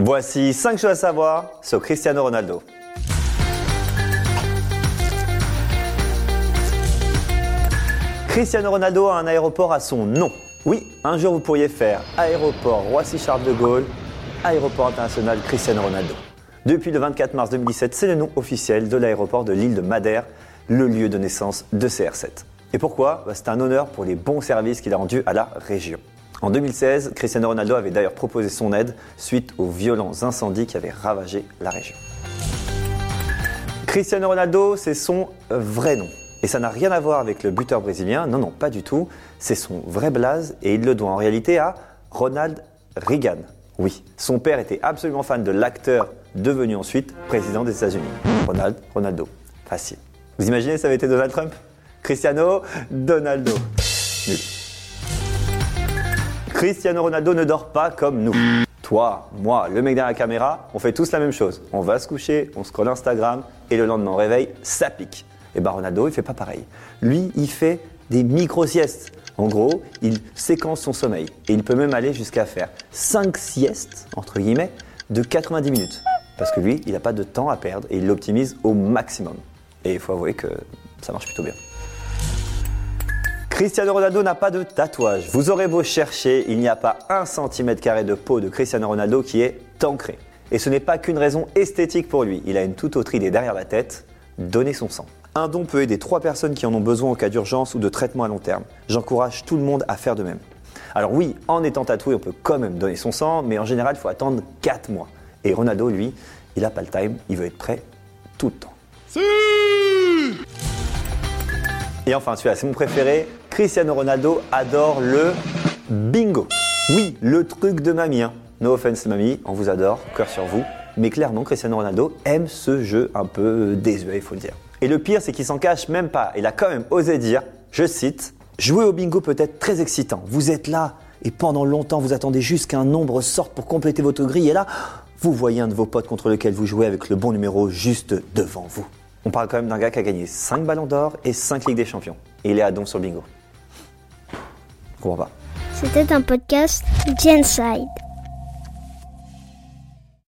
Voici 5 choses à savoir sur Cristiano Ronaldo. Cristiano Ronaldo a un aéroport à son nom. Oui, un jour vous pourriez faire aéroport Roissy-Charles de Gaulle, aéroport international Cristiano Ronaldo. Depuis le 24 mars 2017, c'est le nom officiel de l'aéroport de l'île de Madère, le lieu de naissance de CR7. Et pourquoi? Bah, C'est un honneur pour les bons services qu'il a rendus à la région. En 2016, Cristiano Ronaldo avait d'ailleurs proposé son aide suite aux violents incendies qui avaient ravagé la région. Cristiano Ronaldo, c'est son vrai nom. Et ça n'a rien à voir avec le buteur brésilien, non, non, pas du tout. C'est son vrai blaze et il le doit en réalité à Ronald Reagan. Oui, son père était absolument fan de l'acteur devenu ensuite président des États-Unis. Ronald Ronaldo. Facile. Vous imaginez ça avait été Donald Trump? Cristiano Donaldo. Nul. Cristiano Ronaldo ne dort pas comme nous. Toi, moi, le mec derrière la caméra, on fait tous la même chose. On va se coucher, on scrolle Instagram et le lendemain on réveille, ça pique. Et ben Ronaldo, il fait pas pareil. Lui, il fait des micro-siestes. En gros, il séquence son sommeil. Et il peut même aller jusqu'à faire 5 siestes, entre guillemets, de 90 minutes. Parce que lui, il n'a pas de temps à perdre et il l'optimise au maximum. Et il faut avouer que ça marche plutôt bien. Cristiano Ronaldo n'a pas de tatouage. Vous aurez beau chercher, il n'y a pas un centimètre carré de peau de Cristiano Ronaldo qui est ancré. Et ce n'est pas qu'une raison esthétique pour lui. Il a une toute autre idée derrière la tête donner son sang. Un don peut aider trois personnes qui en ont besoin en cas d'urgence ou de traitement à long terme. J'encourage tout le monde à faire de même. Alors oui, en étant tatoué, on peut quand même donner son sang, mais en général, il faut attendre 4 mois. Et Ronaldo, lui, il n'a pas le time, il veut être prêt tout le temps. Et enfin, celui-là, c'est mon préféré. Cristiano Ronaldo adore le bingo. Oui, le truc de mamie. hein. No offense, mamie, on vous adore, cœur sur vous. Mais clairement, Cristiano Ronaldo aime ce jeu un peu désuet, il faut le dire. Et le pire, c'est qu'il s'en cache même pas. Il a quand même osé dire, je cite, Jouer au bingo peut être très excitant. Vous êtes là et pendant longtemps, vous attendez juste qu'un nombre sorte pour compléter votre grille. Et là, vous voyez un de vos potes contre lequel vous jouez avec le bon numéro juste devant vous. On parle quand même d'un gars qui a gagné 5 ballons d'or et 5 Ligues des Champions. Et il est à don sur le bingo. Je comprends pas. C'était un podcast Genside.